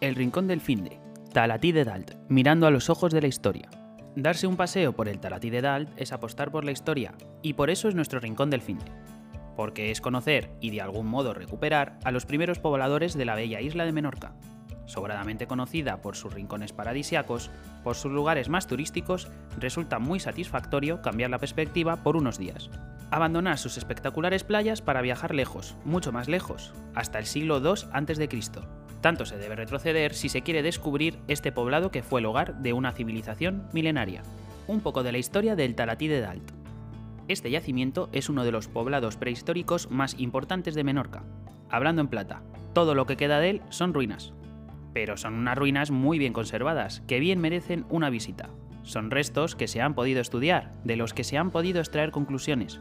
El Rincón del Finde, Talatí de Dalt, mirando a los ojos de la historia. Darse un paseo por el Talatí de Dalt es apostar por la historia, y por eso es nuestro Rincón del Finde. Porque es conocer y de algún modo recuperar a los primeros pobladores de la bella isla de Menorca. Sobradamente conocida por sus rincones paradisiacos, por sus lugares más turísticos, resulta muy satisfactorio cambiar la perspectiva por unos días. Abandonar sus espectaculares playas para viajar lejos, mucho más lejos, hasta el siglo II a.C., tanto se debe retroceder si se quiere descubrir este poblado que fue el hogar de una civilización milenaria. Un poco de la historia del Talatí de Dalt. Este yacimiento es uno de los poblados prehistóricos más importantes de Menorca. Hablando en plata, todo lo que queda de él son ruinas. Pero son unas ruinas muy bien conservadas, que bien merecen una visita. Son restos que se han podido estudiar, de los que se han podido extraer conclusiones,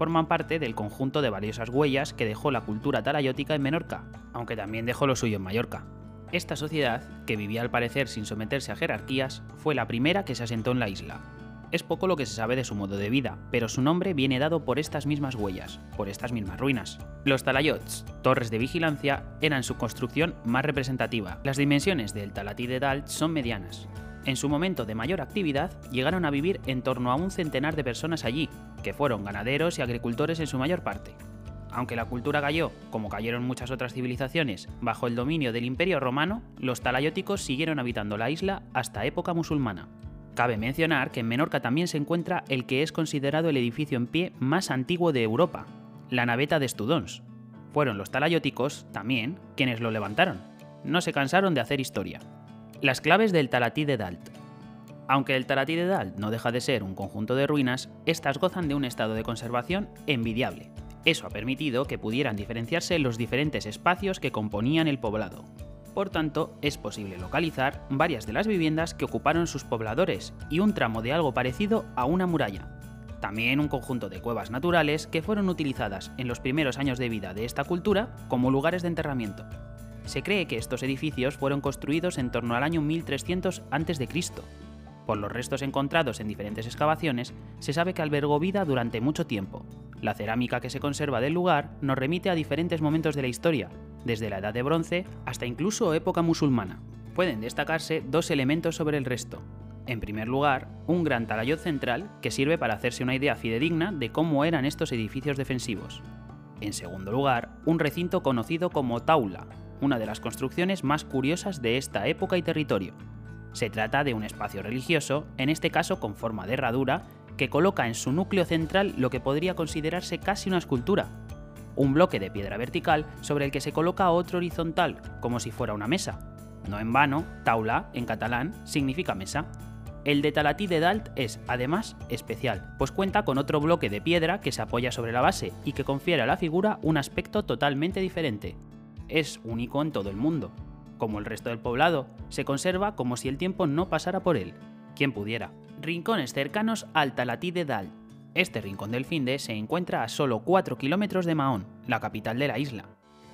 forman parte del conjunto de valiosas huellas que dejó la cultura talayótica en Menorca, aunque también dejó lo suyo en Mallorca. Esta sociedad, que vivía al parecer sin someterse a jerarquías, fue la primera que se asentó en la isla. Es poco lo que se sabe de su modo de vida, pero su nombre viene dado por estas mismas huellas, por estas mismas ruinas. Los talayots, torres de vigilancia, eran su construcción más representativa. Las dimensiones del Talatí de Dalt son medianas, en su momento de mayor actividad, llegaron a vivir en torno a un centenar de personas allí, que fueron ganaderos y agricultores en su mayor parte. Aunque la cultura cayó, como cayeron muchas otras civilizaciones, bajo el dominio del Imperio Romano, los talayóticos siguieron habitando la isla hasta época musulmana. Cabe mencionar que en Menorca también se encuentra el que es considerado el edificio en pie más antiguo de Europa, la naveta de Estudons. Fueron los talayóticos, también, quienes lo levantaron. No se cansaron de hacer historia. Las claves del Talatí de Dalt. Aunque el Talatí de Dalt no deja de ser un conjunto de ruinas, estas gozan de un estado de conservación envidiable. Eso ha permitido que pudieran diferenciarse los diferentes espacios que componían el poblado. Por tanto, es posible localizar varias de las viviendas que ocuparon sus pobladores y un tramo de algo parecido a una muralla. También un conjunto de cuevas naturales que fueron utilizadas en los primeros años de vida de esta cultura como lugares de enterramiento. Se cree que estos edificios fueron construidos en torno al año 1300 a.C. Por los restos encontrados en diferentes excavaciones, se sabe que albergó vida durante mucho tiempo. La cerámica que se conserva del lugar nos remite a diferentes momentos de la historia, desde la Edad de Bronce hasta incluso época musulmana. Pueden destacarse dos elementos sobre el resto. En primer lugar, un gran talayot central que sirve para hacerse una idea fidedigna de cómo eran estos edificios defensivos. En segundo lugar, un recinto conocido como taula, una de las construcciones más curiosas de esta época y territorio. Se trata de un espacio religioso, en este caso con forma de herradura, que coloca en su núcleo central lo que podría considerarse casi una escultura, un bloque de piedra vertical sobre el que se coloca otro horizontal, como si fuera una mesa. No en vano, taula, en catalán, significa mesa. El de Talatí de Dalt es, además, especial, pues cuenta con otro bloque de piedra que se apoya sobre la base y que confiere a la figura un aspecto totalmente diferente, es único en todo el mundo. Como el resto del poblado, se conserva como si el tiempo no pasara por él. Quien pudiera. Rincones cercanos al Talatí de Dal. Este rincón del Finde se encuentra a solo 4 kilómetros de Mahón, la capital de la isla.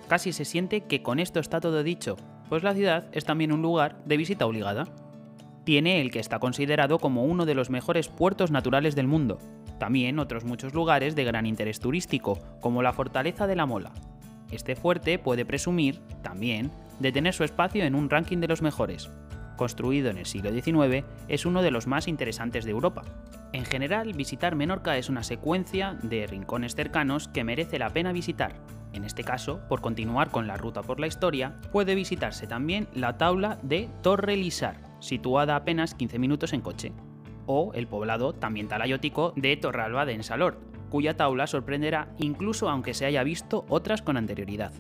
Casi se siente que con esto está todo dicho, pues la ciudad es también un lugar de visita obligada. Tiene el que está considerado como uno de los mejores puertos naturales del mundo, también otros muchos lugares de gran interés turístico, como la Fortaleza de la Mola, este fuerte puede presumir, también, de tener su espacio en un ranking de los mejores. Construido en el siglo XIX, es uno de los más interesantes de Europa. En general, visitar Menorca es una secuencia de rincones cercanos que merece la pena visitar. En este caso, por continuar con la ruta por la historia, puede visitarse también la tabla de Torre Lisar, situada apenas 15 minutos en coche, o el poblado también talayótico de Torralba de Ensalort, cuya taula sorprenderá incluso aunque se haya visto otras con anterioridad.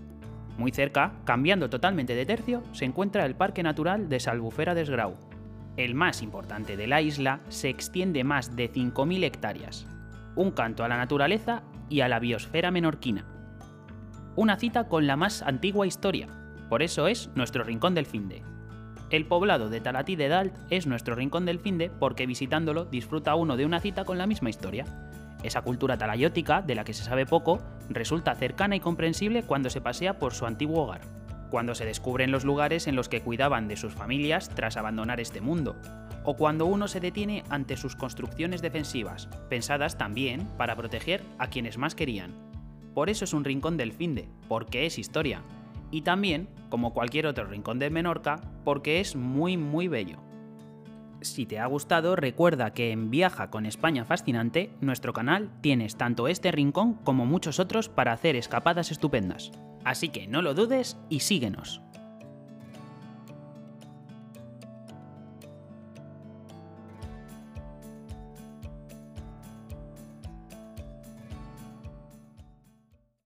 Muy cerca, cambiando totalmente de tercio, se encuentra el Parque Natural de Salbufera de Esgrau. El más importante de la isla se extiende más de 5.000 hectáreas. Un canto a la naturaleza y a la biosfera menorquina. Una cita con la más antigua historia, por eso es nuestro rincón del finde. El poblado de Talatí de Dalt es nuestro rincón del finde porque visitándolo disfruta uno de una cita con la misma historia. Esa cultura talayótica, de la que se sabe poco, resulta cercana y comprensible cuando se pasea por su antiguo hogar, cuando se descubren los lugares en los que cuidaban de sus familias tras abandonar este mundo, o cuando uno se detiene ante sus construcciones defensivas, pensadas también para proteger a quienes más querían. Por eso es un rincón del finde, porque es historia. Y también, como cualquier otro rincón de Menorca, porque es muy muy bello. Si te ha gustado, recuerda que en Viaja con España Fascinante, nuestro canal, tienes tanto este rincón como muchos otros para hacer escapadas estupendas. Así que no lo dudes y síguenos.